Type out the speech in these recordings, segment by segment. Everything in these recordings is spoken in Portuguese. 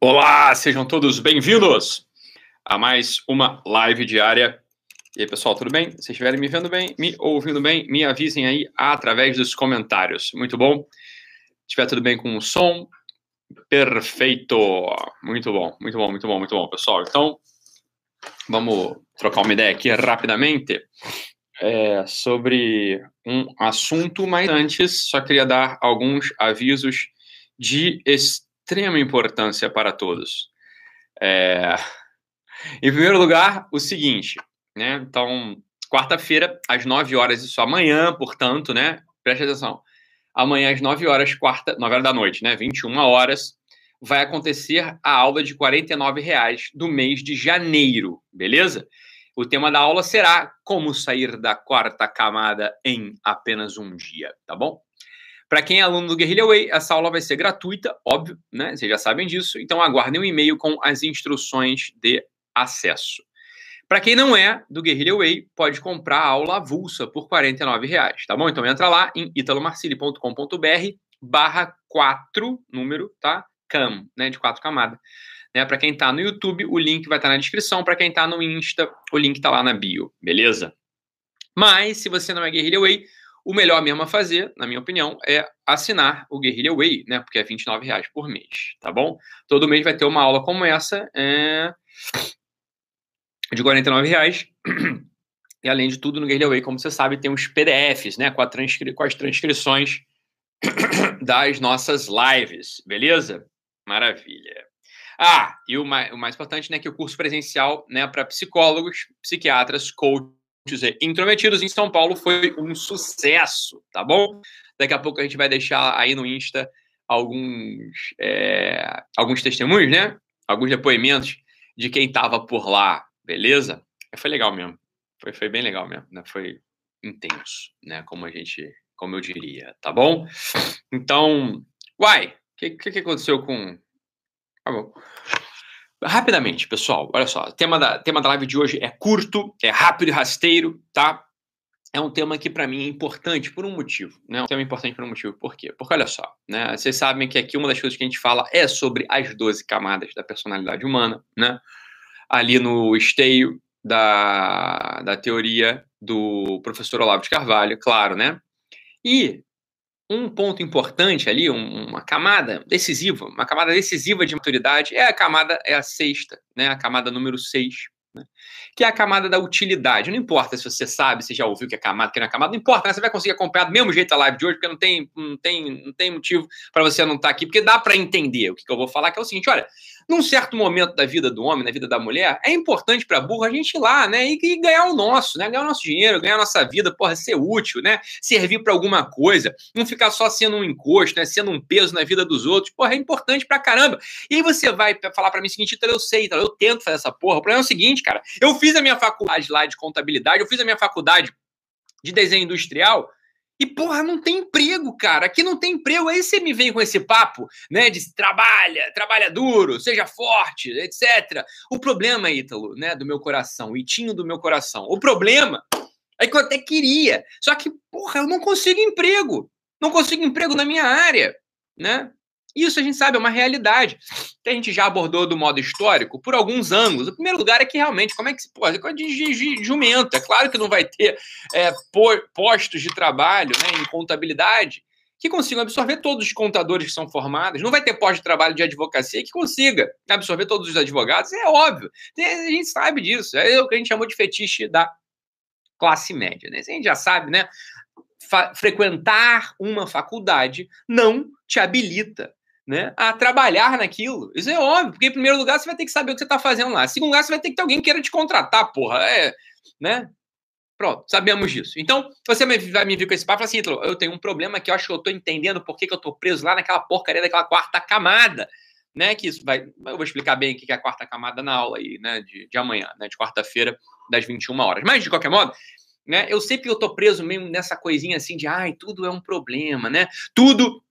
Olá, sejam todos bem-vindos a mais uma live diária. E aí, pessoal, tudo bem? Se estiverem me vendo bem, me ouvindo bem, me avisem aí através dos comentários. Muito bom. Se estiver tudo bem com o som, perfeito. Muito bom, muito bom, muito bom, muito bom, pessoal. Então, vamos trocar uma ideia aqui rapidamente é, sobre um assunto, mas antes só queria dar alguns avisos de extrema importância para todos. É... Em primeiro lugar, o seguinte, né? Então, quarta-feira, às 9 horas, isso amanhã, portanto, né? Preste atenção. Amanhã, às 9 horas, quarta, 9 horas da noite, né? 21 horas, vai acontecer a aula de R$ reais do mês de janeiro, beleza? O tema da aula será como sair da quarta camada em apenas um dia, tá bom? Para quem é aluno do Guerrilla Way, essa aula vai ser gratuita, óbvio, né? Vocês já sabem disso. Então aguardem um e-mail com as instruções de acesso. Para quem não é do Guerrilla Way, pode comprar a aula avulsa por R$ reais, tá bom? Então entra lá em italomarcili.com.br barra 4, número, tá? Cam, né? De quatro camadas. Né? Para quem está no YouTube, o link vai estar tá na descrição. Para quem está no Insta, o link está lá na bio, beleza? Mas, se você não é Guerrilla Way, o melhor mesmo a fazer, na minha opinião, é assinar o Guerrilla Way, né? Porque é 29,00 reais por mês, tá bom? Todo mês vai ter uma aula como essa, é... de 49,00 reais. E além de tudo, no Guerrilla Way, como você sabe, tem os PDFs, né? Com, transcri... com as transcrições das nossas lives, beleza? Maravilha. Ah, e o mais, o mais importante, né, que o curso presencial, né, para psicólogos, psiquiatras, coaches, dizer, intrometidos em São Paulo foi um sucesso, tá bom? Daqui a pouco a gente vai deixar aí no Insta alguns, é, alguns testemunhos, né? Alguns depoimentos de quem estava por lá, beleza? Foi legal mesmo. Foi, foi bem legal mesmo, né? Foi intenso, né? Como a gente, como eu diria, tá bom? Então, uai, o que, que, que aconteceu com. Tá bom. Rapidamente, pessoal, olha só, o tema da, tema da live de hoje é curto, é rápido e rasteiro, tá? É um tema que para mim é importante por um motivo, né? Um tema importante por um motivo. Por quê? Porque olha só, né? Vocês sabem que aqui uma das coisas que a gente fala é sobre as 12 camadas da personalidade humana, né? Ali no esteio da, da teoria do professor Olavo de Carvalho, claro, né? E um ponto importante ali, uma camada decisiva, uma camada decisiva de maturidade é a camada, é a sexta, né? A camada número seis, né? que é a camada da utilidade. Não importa se você sabe, se já ouviu que é camada, que não é camada, não importa, né? Você vai conseguir acompanhar do mesmo jeito a live de hoje, porque não tem, não tem, não tem motivo para você não estar tá aqui, porque dá para entender o que, que eu vou falar, que é o seguinte: olha, num certo momento da vida do homem, na vida da mulher, é importante para burro a gente ir lá, né? E, e, ganhar o nosso, né? Ganhar o nosso dinheiro, ganhar a nossa vida, porra, ser útil, né? Servir para alguma coisa, não ficar só sendo um encosto, né? Sendo um peso na vida dos outros, porra, é importante pra caramba. E aí você vai falar para mim o seguinte, então eu sei, então eu tento fazer essa porra. O problema é o seguinte, cara, eu fiz a minha faculdade lá de contabilidade, eu fiz a minha faculdade de desenho industrial, e, porra, não tem emprego, cara. Aqui não tem emprego. Aí você me vem com esse papo, né? De trabalha, trabalha duro, seja forte, etc. O problema, Ítalo, né? Do meu coração, Itinho do meu coração. O problema é que eu até queria. Só que, porra, eu não consigo emprego. Não consigo emprego na minha área, né? Isso a gente sabe, é uma realidade que a gente já abordou do modo histórico por alguns ângulos. O primeiro lugar é que realmente, como é que se pode? É de jumento. É claro que não vai ter é, postos de trabalho né, em contabilidade que consigam absorver todos os contadores que são formados. Não vai ter posto de trabalho de advocacia que consiga absorver todos os advogados. É óbvio. A gente sabe disso. É o que a gente chamou de fetiche da classe média. Né? A gente já sabe, né? frequentar uma faculdade não te habilita né, a trabalhar naquilo. Isso é óbvio, porque em primeiro lugar você vai ter que saber o que você está fazendo lá. Em segundo lugar, você vai ter que ter alguém que queira te contratar, porra. É, né? Pronto, sabemos disso. Então, você vai me vir com esse papo assim, eu tenho um problema que eu acho que eu estou entendendo por que, que eu estou preso lá naquela porcaria daquela quarta camada. Né, que isso vai. Eu vou explicar bem o que é a quarta camada na aula aí, né? De, de amanhã, né? De quarta-feira, das 21 horas. Mas, de qualquer modo, né? Eu sei que eu tô preso mesmo nessa coisinha assim de ai, tudo é um problema, né? Tudo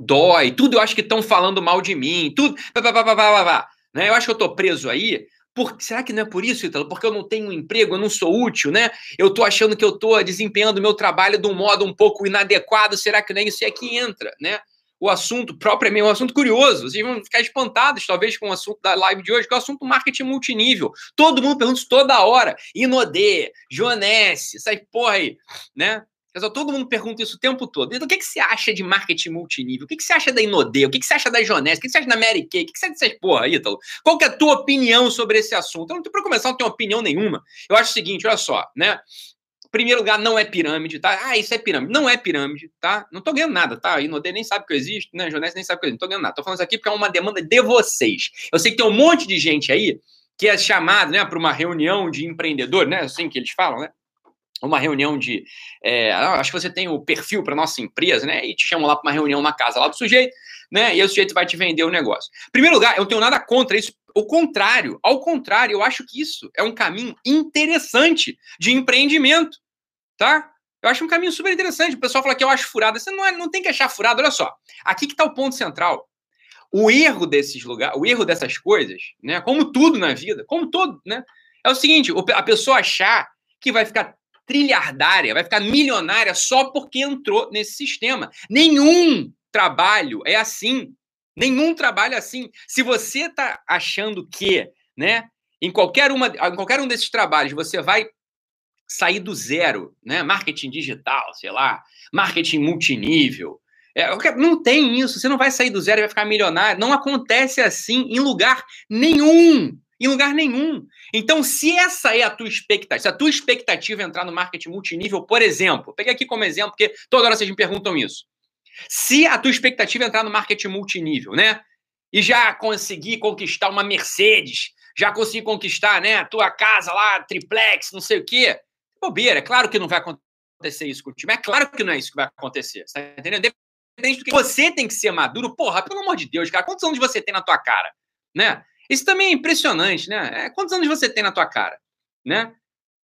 dói, tudo eu acho que estão falando mal de mim, tudo. Pá, pá, pá, pá, pá, né? Eu acho que eu tô preso aí. Por, será que não é por isso, Ítalo? Porque eu não tenho um emprego, eu não sou útil, né? Eu tô achando que eu tô desempenhando meu trabalho de um modo um pouco inadequado. Será que não é isso? E aqui entra, né? o assunto propriamente, um assunto curioso. Vocês vão ficar espantados, talvez, com o assunto da live de hoje, que é o assunto marketing multinível. Todo mundo pergunta isso toda hora. Inodê, Joanesse, essa porra aí, né? Todo mundo pergunta isso o tempo todo. Então, o que, que você acha de marketing multinível? O que, que você acha da Inodê? O que, que você acha da Jonesse? O que, que você acha da Mary Kay? O que, que você acha dessas porra, Ítalo? Qual que é a tua opinião sobre esse assunto? Eu não tenho, pra começar, não tenho opinião nenhuma. Eu acho o seguinte, olha só, né? Primeiro lugar, não é pirâmide, tá? Ah, isso é pirâmide. Não é pirâmide, tá? Não tô ganhando nada, tá? A Inodê nem sabe que eu existo, né? A Jonesse nem sabe que eu existo. Não tô ganhando nada. Tô falando isso aqui porque é uma demanda de vocês. Eu sei que tem um monte de gente aí que é chamado, né, para uma reunião de empreendedor, né? Assim que eles falam, né? Uma reunião de. É, acho que você tem o perfil para nossa empresa, né? E te chamam lá para uma reunião na casa lá do sujeito, né? E o sujeito vai te vender o negócio. Em primeiro lugar, eu não tenho nada contra isso. O contrário, ao contrário, eu acho que isso é um caminho interessante de empreendimento, tá? Eu acho um caminho super interessante. O pessoal fala que eu acho furado. Você não, é, não tem que achar furado. Olha só, aqui que está o ponto central. O erro desses lugares, o erro dessas coisas, né? Como tudo na vida, como todo, né? É o seguinte: a pessoa achar que vai ficar trilhardária, vai ficar milionária só porque entrou nesse sistema. Nenhum trabalho é assim. Nenhum trabalho é assim. Se você está achando que, né, em qualquer, uma, em qualquer um desses trabalhos você vai sair do zero, né? Marketing digital, sei lá, marketing multinível. É, não tem isso. Você não vai sair do zero e vai ficar milionário. Não acontece assim em lugar nenhum em lugar nenhum. Então, se essa é a tua expectativa, se a tua expectativa é entrar no marketing multinível, por exemplo, peguei aqui como exemplo, porque toda hora vocês me perguntam isso. Se a tua expectativa é entrar no marketing multinível, né? E já conseguir conquistar uma Mercedes, já conseguir conquistar, né, a tua casa lá, triplex, não sei o quê. Bobeira, é claro que não vai acontecer isso com o time. É claro que não é isso que vai acontecer. Tá entendendo? Depende do que você tem que ser maduro. Porra, pelo amor de Deus, cara, quantos anos você tem na tua cara? Né? Isso também é impressionante, né? É, quantos anos você tem na tua cara? Né?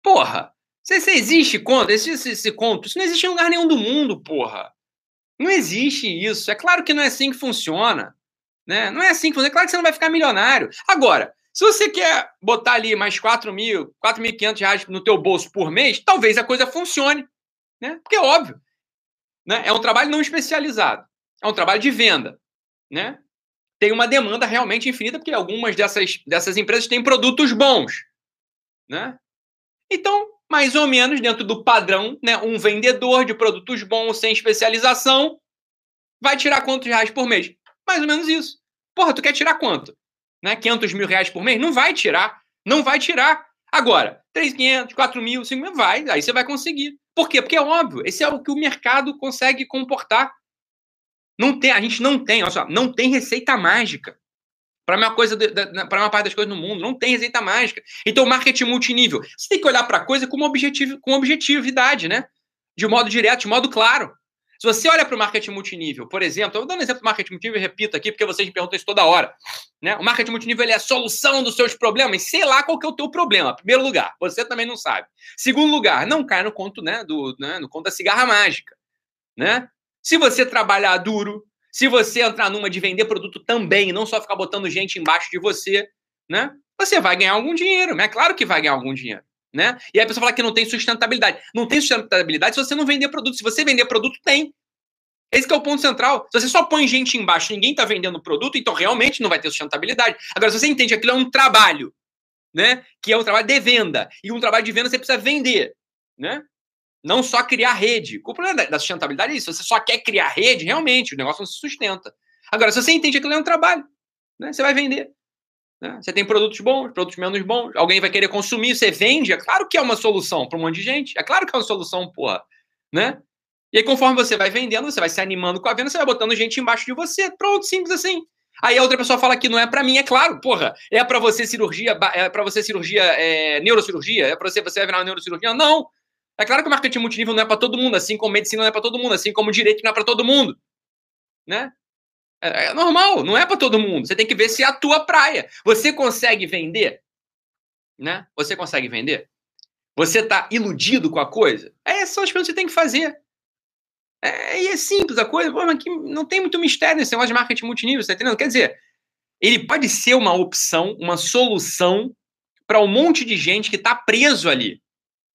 Porra, se, se existe conto, esse, esse, esse conto, isso não existe em lugar nenhum do mundo, porra. Não existe isso. É claro que não é assim que funciona. Né? Não é assim que funciona. É claro que você não vai ficar milionário. Agora, se você quer botar ali mais 4 mil, 4.500 reais no teu bolso por mês, talvez a coisa funcione. Né? Porque é óbvio. Né? É um trabalho não especializado. É um trabalho de venda. Né? Tem uma demanda realmente infinita, porque algumas dessas, dessas empresas têm produtos bons. Né? Então, mais ou menos dentro do padrão, né, um vendedor de produtos bons sem especialização vai tirar quantos reais por mês? Mais ou menos isso. Porra, tu quer tirar quanto? Né? 500 mil reais por mês? Não vai tirar. Não vai tirar. Agora, 3.500, 4 mil, 5 mil, vai. Aí você vai conseguir. Por quê? Porque é óbvio. Esse é o que o mercado consegue comportar. Não tem, a gente não tem, olha só, não tem receita mágica. Para uma coisa, para uma parte das coisas no mundo, não tem receita mágica. Então, marketing multinível, você tem que olhar para a coisa com, objetivo, com objetividade, né? De modo direto, de modo claro. Se você olha para o marketing multinível, por exemplo, eu vou dar um exemplo do marketing multinível e repito aqui, porque vocês me perguntam isso toda hora. Né? O marketing multinível ele é a solução dos seus problemas, sei lá qual que é o teu problema. Primeiro lugar, você também não sabe. Segundo lugar, não cai no conto, né, do, né, no conto da cigarra mágica. Né? Se você trabalhar duro, se você entrar numa de vender produto também, não só ficar botando gente embaixo de você, né? Você vai ganhar algum dinheiro, é claro que vai ganhar algum dinheiro, né? E aí a pessoa fala que não tem sustentabilidade. Não tem sustentabilidade se você não vender produto. Se você vender produto, tem. Esse é o ponto central. Se você só põe gente embaixo, ninguém está vendendo produto, então realmente não vai ter sustentabilidade. Agora, se você entende que aquilo é um trabalho, né? Que é um trabalho de venda. E um trabalho de venda você precisa vender, né? Não só criar rede. O problema da sustentabilidade é isso. Você só quer criar rede, realmente, o negócio não se sustenta. Agora, se você entende que aquilo é um trabalho, né, você vai vender. Né? Você tem produtos bons, produtos menos bons, alguém vai querer consumir, você vende, é claro que é uma solução para um monte de gente. É claro que é uma solução, porra. Né? E aí, conforme você vai vendendo, você vai se animando com a venda, você vai botando gente embaixo de você. Pronto, simples assim. Aí a outra pessoa fala que não é para mim, é claro, porra. É para você cirurgia, é para você cirurgia, é, neurocirurgia, é para você, você vai virar uma neurocirurgia? Não. É claro que o marketing multinível não é para todo mundo, assim como medicina não é para todo mundo, assim como direito não é para todo mundo. Né? É, é normal, não é para todo mundo. Você tem que ver se é a tua praia. Você consegue vender? Né? Você consegue vender? Você está iludido com a coisa? É, são as coisas que você tem que fazer. É, e é simples a coisa, mas que não tem muito mistério nesse negócio de marketing multinível, você tá entendendo? Quer dizer, ele pode ser uma opção, uma solução para um monte de gente que está preso ali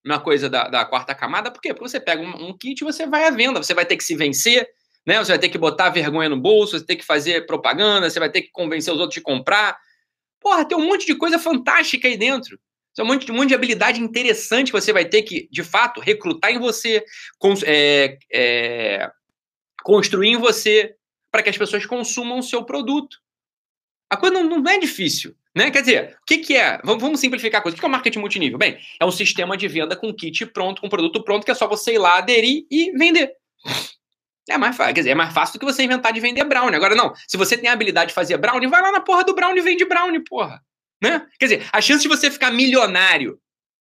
uma coisa da, da, quarta camada, por quê? Porque você pega um, um, kit e você vai à venda, você vai ter que se vencer, né? Você vai ter que botar vergonha no bolso, você vai ter que fazer propaganda, você vai ter que convencer os outros de comprar. Porra, tem um monte de coisa fantástica aí dentro. Tem um monte, um monte de habilidade interessante que você vai ter que, de fato, recrutar em você, é, é, construir em você, para que as pessoas consumam o seu produto. A coisa não, não é difícil. Né? Quer dizer, o que, que é? Vamos, vamos simplificar a coisa. O que é o marketing multinível? Bem, é um sistema de venda com kit pronto, com produto pronto, que é só você ir lá, aderir e vender. É mais fácil, quer dizer, é mais fácil do que você inventar de vender brownie. Agora, não, se você tem a habilidade de fazer brownie, vai lá na porra do brownie e vende brownie, porra. Né? Quer dizer, a chance de você ficar milionário,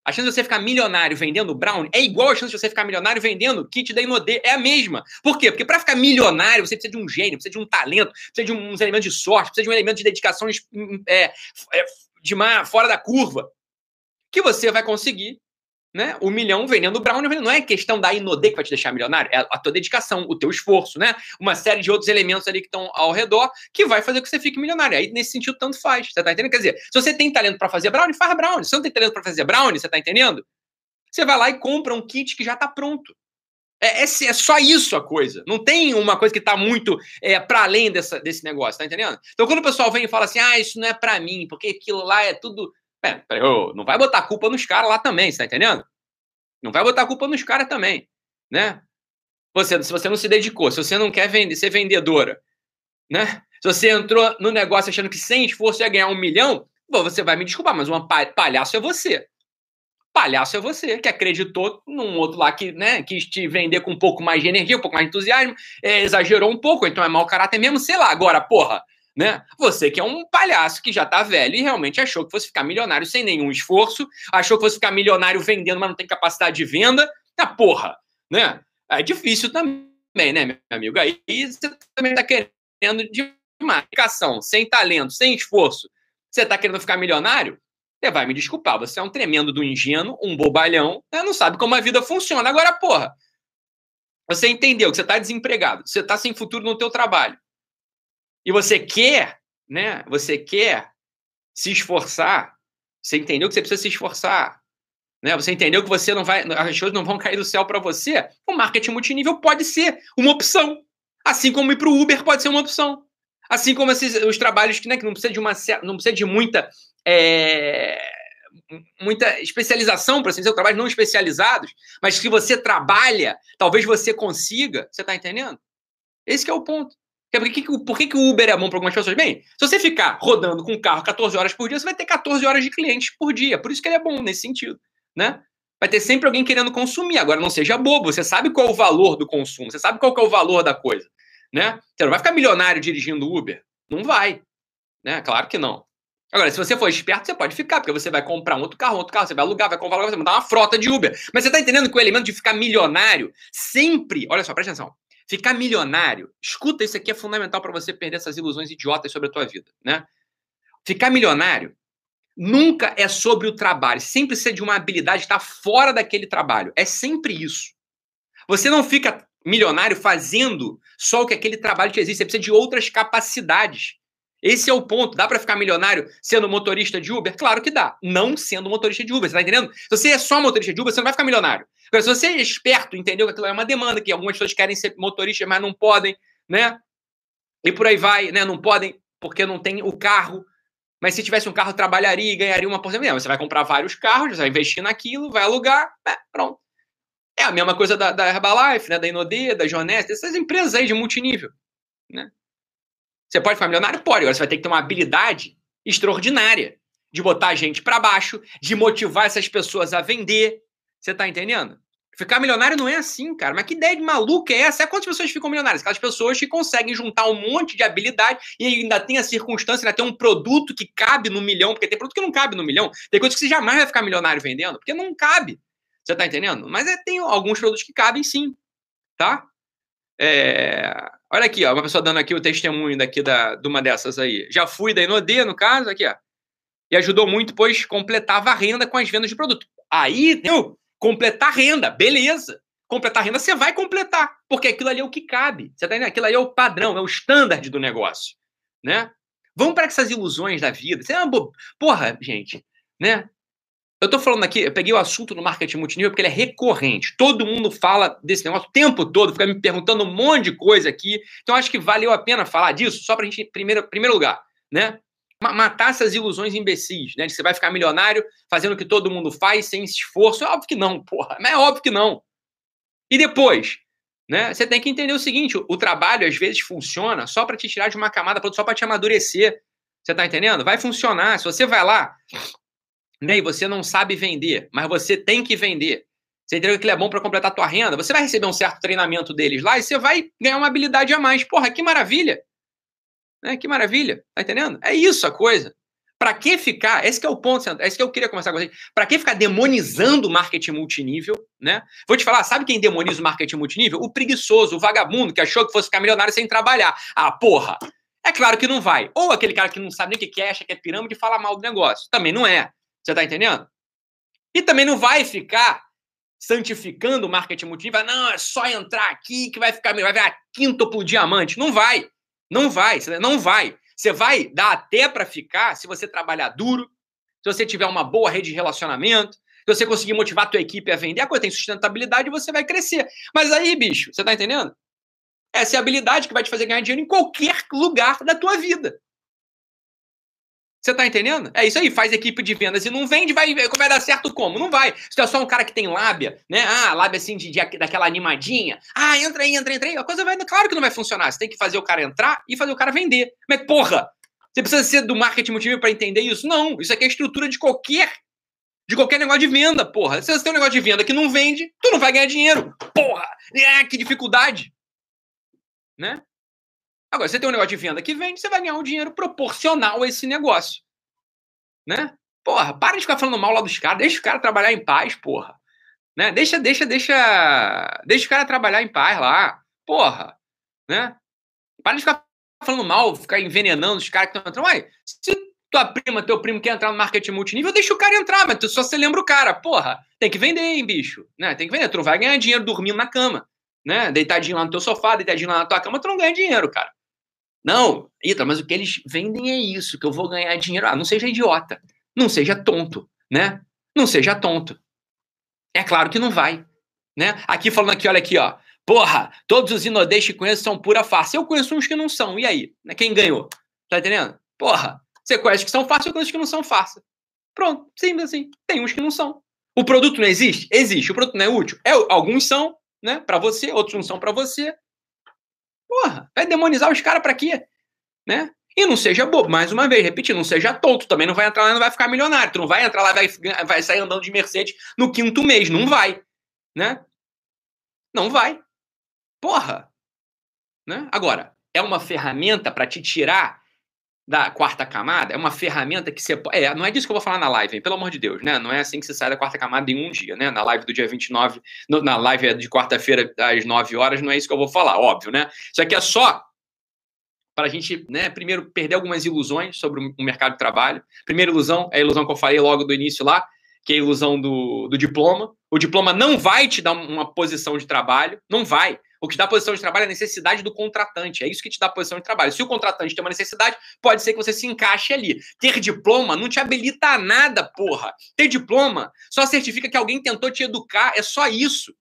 a chance de você ficar milionário vendendo brownie é igual a chance de você ficar milionário vendendo kit da Inodê, é a mesma. Por quê? Porque para ficar milionário, você precisa de um gênio, precisa de um talento, precisa de uns elementos de sorte, precisa de um elemento de dedicação é, é, de uma, fora da curva, que você vai conseguir né, o milhão vendendo brownie. Não é questão da Inodê que vai te deixar milionário, é a tua dedicação, o teu esforço, né? Uma série de outros elementos ali que estão ao redor que vai fazer com que você fique milionário. Aí, nesse sentido, tanto faz. Você tá entendendo? Quer dizer, se você tem talento para fazer brownie, faz brownie. Se você não tem talento para fazer brownie, você tá entendendo? Você vai lá e compra um kit que já tá pronto. É, é, é, só isso a coisa. Não tem uma coisa que está muito é, para além dessa, desse negócio, tá entendendo? Então, quando o pessoal vem e fala assim, ah, isso não é para mim, porque aquilo lá é tudo. É, não vai botar culpa nos caras lá também, você tá entendendo? Não vai botar culpa nos caras também, né? Você, se você não se dedicou, se você não quer vender, ser vendedora, né? Se você entrou no negócio achando que sem esforço ia ganhar um milhão, bom, você vai me desculpar, mas um palhaço é você. Palhaço é você, que acreditou num outro lá que né, quis te vender com um pouco mais de energia, um pouco mais de entusiasmo, é, exagerou um pouco, então é mau caráter mesmo, sei lá. Agora, porra, né? Você que é um palhaço que já tá velho e realmente achou que fosse ficar milionário sem nenhum esforço, achou que fosse ficar milionário vendendo, mas não tem capacidade de venda. Ah, porra, né? É difícil também, né, meu amigo? Aí você também tá querendo de uma aplicação, sem talento, sem esforço. Você tá querendo ficar milionário? Você vai me desculpar, você é um tremendo do ingênuo, um bobalhão, né? não sabe como a vida funciona. Agora, porra, você entendeu que você está desempregado, você está sem futuro no teu trabalho, e você quer, né? Você quer se esforçar, você entendeu que você precisa se esforçar, né? Você entendeu que você não vai, as coisas não vão cair do céu para você. O marketing multinível pode ser uma opção, assim como ir para o Uber pode ser uma opção. Assim como esses, os trabalhos que, né, que não precisa de uma não precisa de muita é, muita especialização para assim dizer, trabalhos não especializados, mas que você trabalha, talvez você consiga. Você está entendendo? Esse é o ponto. Por que, por que, que o Uber é bom para algumas pessoas? Bem, se você ficar rodando com o carro 14 horas por dia, você vai ter 14 horas de clientes por dia. Por isso que ele é bom nesse sentido, né? Vai ter sempre alguém querendo consumir. Agora, não seja bobo. Você sabe qual é o valor do consumo. Você sabe qual é o valor da coisa né? Você não vai ficar milionário dirigindo Uber? Não vai, né? Claro que não. Agora, se você for esperto, você pode ficar, porque você vai comprar um outro carro, outro carro, você vai alugar, vai comprar, vai montar uma frota de Uber. Mas você tá entendendo que o elemento de ficar milionário sempre, olha só, presta atenção. Ficar milionário, escuta, isso aqui é fundamental para você perder essas ilusões idiotas sobre a tua vida, né? Ficar milionário nunca é sobre o trabalho, sempre ser de uma habilidade que está fora daquele trabalho. É sempre isso. Você não fica milionário fazendo só o que aquele trabalho te exige. Você precisa de outras capacidades. Esse é o ponto. Dá para ficar milionário sendo motorista de Uber? Claro que dá. Não sendo motorista de Uber. Você tá entendendo? Se você é só motorista de Uber, você não vai ficar milionário. Agora, se você é esperto, entendeu que aquilo é uma demanda, que algumas pessoas querem ser motoristas, mas não podem, né? E por aí vai, né? Não podem porque não tem o carro. Mas se tivesse um carro, trabalharia e ganharia uma porcentagem. Você vai comprar vários carros, você vai investir naquilo, vai alugar, é, pronto. É a mesma coisa da, da Herbalife, né, da Inodê, da Jonest, essas empresas aí de multinível. Né? Você pode ficar milionário? Pode. Agora você vai ter que ter uma habilidade extraordinária de botar a gente para baixo, de motivar essas pessoas a vender. Você tá entendendo? Ficar milionário não é assim, cara. Mas que ideia de maluca é essa? É quantas pessoas ficam milionárias? Aquelas pessoas que conseguem juntar um monte de habilidade e ainda tem a circunstância, ainda tem um produto que cabe no milhão, porque tem produto que não cabe no milhão. Tem coisas que você jamais vai ficar milionário vendendo, porque não cabe. Você tá entendendo? Mas é, tem alguns produtos que cabem sim, tá? É... Olha aqui, ó, uma pessoa dando aqui o testemunho daqui da, de uma dessas aí. Já fui da Inodê, no caso, aqui, ó. E ajudou muito, pois completava a renda com as vendas de produto. Aí, entendeu? Completar renda, beleza. Completar renda, você vai completar, porque aquilo ali é o que cabe. Você tá? Aquilo ali é o padrão, é o standard do negócio, né? Vamos para essas ilusões da vida. Você é uma bo... Porra, gente, né? eu estou falando aqui, eu peguei o assunto do marketing multinível porque ele é recorrente. Todo mundo fala desse negócio o tempo todo, fica me perguntando um monte de coisa aqui. Então, acho que valeu a pena falar disso, só para a gente, em primeiro, primeiro lugar, né? Matar essas ilusões imbecis, né? De que você vai ficar milionário fazendo o que todo mundo faz sem esforço. É óbvio que não, porra. Mas é óbvio que não. E depois, né? Você tem que entender o seguinte: o trabalho às vezes funciona só para te tirar de uma camada, só para te amadurecer. Você tá entendendo? Vai funcionar. Se você vai lá né, e você não sabe vender, mas você tem que vender. Você entendeu que ele é bom para completar a tua renda? Você vai receber um certo treinamento deles lá e você vai ganhar uma habilidade a mais. Porra, que maravilha! Né? Que maravilha, tá entendendo? É isso a coisa. Para que ficar? Esse que é o ponto, esse que eu queria começar com vocês. Para que ficar demonizando o marketing multinível, né? Vou te falar, sabe quem demoniza o marketing multinível? O preguiçoso, o vagabundo que achou que fosse ficar milionário sem trabalhar. Ah, porra! É claro que não vai. Ou aquele cara que não sabe nem o que é, acha que é pirâmide e fala mal do negócio. Também não é. Você tá entendendo? E também não vai ficar santificando o marketing multinível. Não, é só entrar aqui que vai ficar vai virar quíntuplo diamante. Não vai. Não vai. Não vai. Você vai dar até para ficar se você trabalhar duro, se você tiver uma boa rede de relacionamento, se você conseguir motivar a tua equipe a vender, a coisa tem sustentabilidade e você vai crescer. Mas aí, bicho, você tá entendendo? Essa é a habilidade que vai te fazer ganhar dinheiro em qualquer lugar da tua vida. Você tá entendendo? É isso aí, faz equipe de vendas e não vende, vai, vai dar certo como? Não vai. Se tu é só um cara que tem lábia, né? Ah, lábia assim, de, de, daquela animadinha. Ah, entra aí, entra, entra aí. A coisa vai. Claro que não vai funcionar. Você tem que fazer o cara entrar e fazer o cara vender. Mas, porra, você precisa ser do marketing multinível para entender isso? Não. Isso aqui é a estrutura de qualquer. De qualquer negócio de venda, porra. Se você tem um negócio de venda que não vende, tu não vai ganhar dinheiro. Porra! Ah, que dificuldade. Né? Agora, você tem um negócio de venda que vende, você vai ganhar um dinheiro proporcional a esse negócio. Né? Porra, para de ficar falando mal lá dos caras, deixa o cara trabalhar em paz, porra. Né? Deixa, deixa, deixa. Deixa o cara trabalhar em paz lá. Porra. Né? Para de ficar falando mal, ficar envenenando os caras que estão entrando. Ué, se tua prima, teu primo quer entrar no marketing multinível, deixa o cara entrar, mas tu só se lembra o cara. Porra, tem que vender, hein, bicho. Né? Tem que vender. Tu não vai ganhar dinheiro dormindo na cama. Né? Deitadinho lá no teu sofá, deitadinho lá na tua cama, tu não ganha dinheiro, cara. Não, Ita, mas o que eles vendem é isso, que eu vou ganhar dinheiro. Ah, não seja idiota, não seja tonto, né? Não seja tonto. É claro que não vai, né? Aqui falando aqui, olha aqui, ó. Porra, todos os inodês que conheço são pura farsa. Eu conheço uns que não são. E aí? Quem ganhou? Tá entendendo? Porra, você conhece que são farsa, eu conheço que não são farsa. Pronto, simples assim. Tem uns que não são. O produto não existe? Existe. O produto não é útil? É, alguns são, né? Para você, outros não são para você. Porra, vai demonizar os caras pra quê? Né? E não seja bobo, mais uma vez, repetindo, não seja tonto, também não vai entrar lá e não vai ficar milionário. Tu não vai entrar lá e vai, vai sair andando de Mercedes no quinto mês. Não vai. Né? Não vai. Porra. Né? Agora, é uma ferramenta para te tirar da quarta camada é uma ferramenta que você é, não é disso que eu vou falar na live, hein? pelo amor de Deus, né? Não é assim que você sai da quarta camada em um dia, né? Na live do dia 29, no, na live de quarta-feira às 9 horas, não é isso que eu vou falar, óbvio, né? Isso aqui é só para a gente, né, primeiro perder algumas ilusões sobre o mercado de trabalho. Primeira ilusão é a ilusão que eu falei logo do início lá, que é a ilusão do, do diploma. O diploma não vai te dar uma posição de trabalho, não vai. O que dá posição de trabalho é a necessidade do contratante. É isso que te dá posição de trabalho. Se o contratante tem uma necessidade, pode ser que você se encaixe ali. Ter diploma não te habilita a nada, porra. Ter diploma só certifica que alguém tentou te educar. É só isso.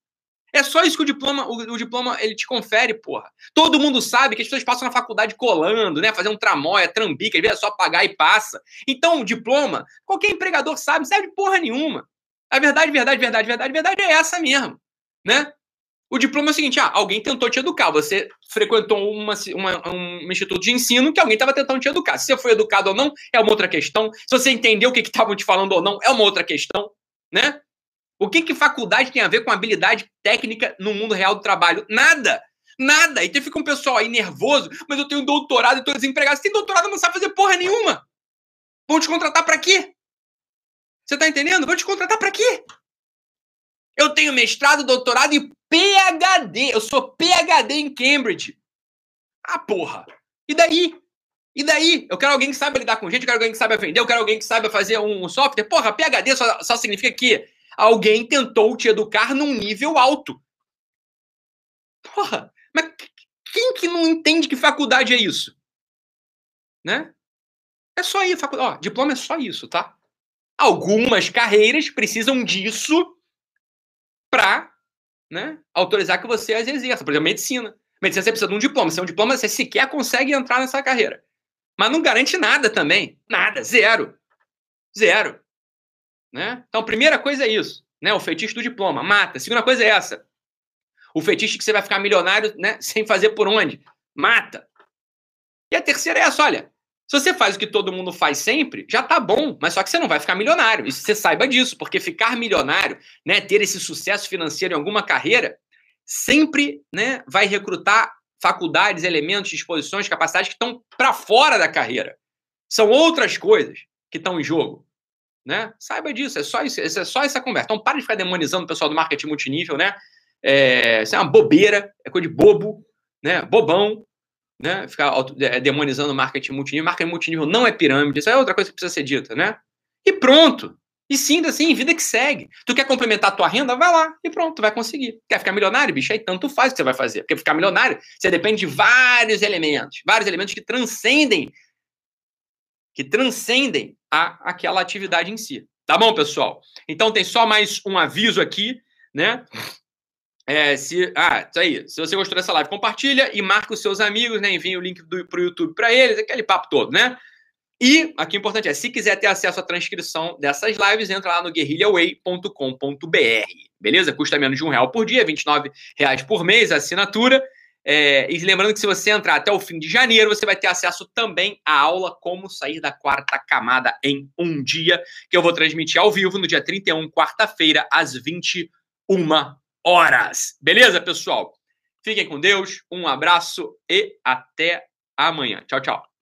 É só isso que o diploma, o, o, diploma ele te confere, porra. Todo mundo sabe que as pessoas passam na faculdade colando, né? Fazer um tramóia, trambica, às vezes é só pagar e passa. Então, o diploma, qualquer empregador sabe, não serve porra nenhuma. A verdade, verdade, verdade, verdade, verdade é essa mesmo, né? O diploma é o seguinte: ah, alguém tentou te educar. Você frequentou uma, uma, um instituto de ensino que alguém estava tentando te educar. Se você foi educado ou não, é uma outra questão. Se você entendeu o que estavam te falando ou não, é uma outra questão. Né? O que, que faculdade tem a ver com habilidade técnica no mundo real do trabalho? Nada! Nada! E fica um pessoal aí nervoso, mas eu tenho doutorado e estou desempregado. Você tem doutorado não sabe fazer porra nenhuma! Vão te contratar para quê? Você tá entendendo? Vão te contratar para quê? Eu tenho mestrado, doutorado e PhD. Eu sou PhD em Cambridge. Ah, porra. E daí? E daí? Eu quero alguém que saiba lidar com gente, eu quero alguém que saiba vender, eu quero alguém que saiba fazer um software. Porra, PhD só, só significa que alguém tentou te educar num nível alto. Porra, mas quem que não entende que faculdade é isso? Né? É só isso, faculdade. Ó, diploma é só isso, tá? Algumas carreiras precisam disso para né, autorizar que você as exerça. Por exemplo, medicina. Medicina você precisa de um diploma. Sem um diploma, você sequer consegue entrar nessa carreira. Mas não garante nada também. Nada. Zero. Zero. Né? Então, primeira coisa é isso. Né? O feitiço do diploma. Mata. Segunda coisa é essa. O feitiço que você vai ficar milionário né, sem fazer por onde. Mata. E a terceira é essa, olha. Se você faz o que todo mundo faz sempre, já tá bom, mas só que você não vai ficar milionário. E você saiba disso, porque ficar milionário, né, ter esse sucesso financeiro em alguma carreira, sempre, né, vai recrutar faculdades, elementos, disposições, capacidades que estão para fora da carreira. São outras coisas que estão em jogo. Né? Saiba disso, é só isso, é só essa conversa. Então, para de ficar demonizando o pessoal do marketing multinível, né? É, isso é uma bobeira, é coisa de bobo, né? Bobão, né? Ficar é, demonizando marketing multinível. Marketing multinível não é pirâmide, isso é outra coisa que precisa ser dita, né? E pronto. E sim, assim, vida que segue. Tu quer complementar a tua renda? Vai lá e pronto, tu vai conseguir. Quer ficar milionário, bicho? Aí tanto faz o que você vai fazer. Porque ficar milionário, você depende de vários elementos. Vários elementos que transcendem que transcendem a, aquela atividade em si. Tá bom, pessoal? Então tem só mais um aviso aqui, né? É, se, ah, isso aí. Se você gostou dessa live, compartilha e marca os seus amigos, né? Envia o link do, pro YouTube para eles, aquele papo todo, né? E aqui o importante é, se quiser ter acesso à transcrição dessas lives, entra lá no guerrilhaway.com.br, beleza? Custa menos de um real por dia, 29 reais por mês a assinatura. É, e lembrando que se você entrar até o fim de janeiro, você vai ter acesso também à aula Como Sair da Quarta Camada em um Dia, que eu vou transmitir ao vivo no dia 31, quarta-feira, às 21 horas. Beleza, pessoal? Fiquem com Deus, um abraço e até amanhã. Tchau, tchau.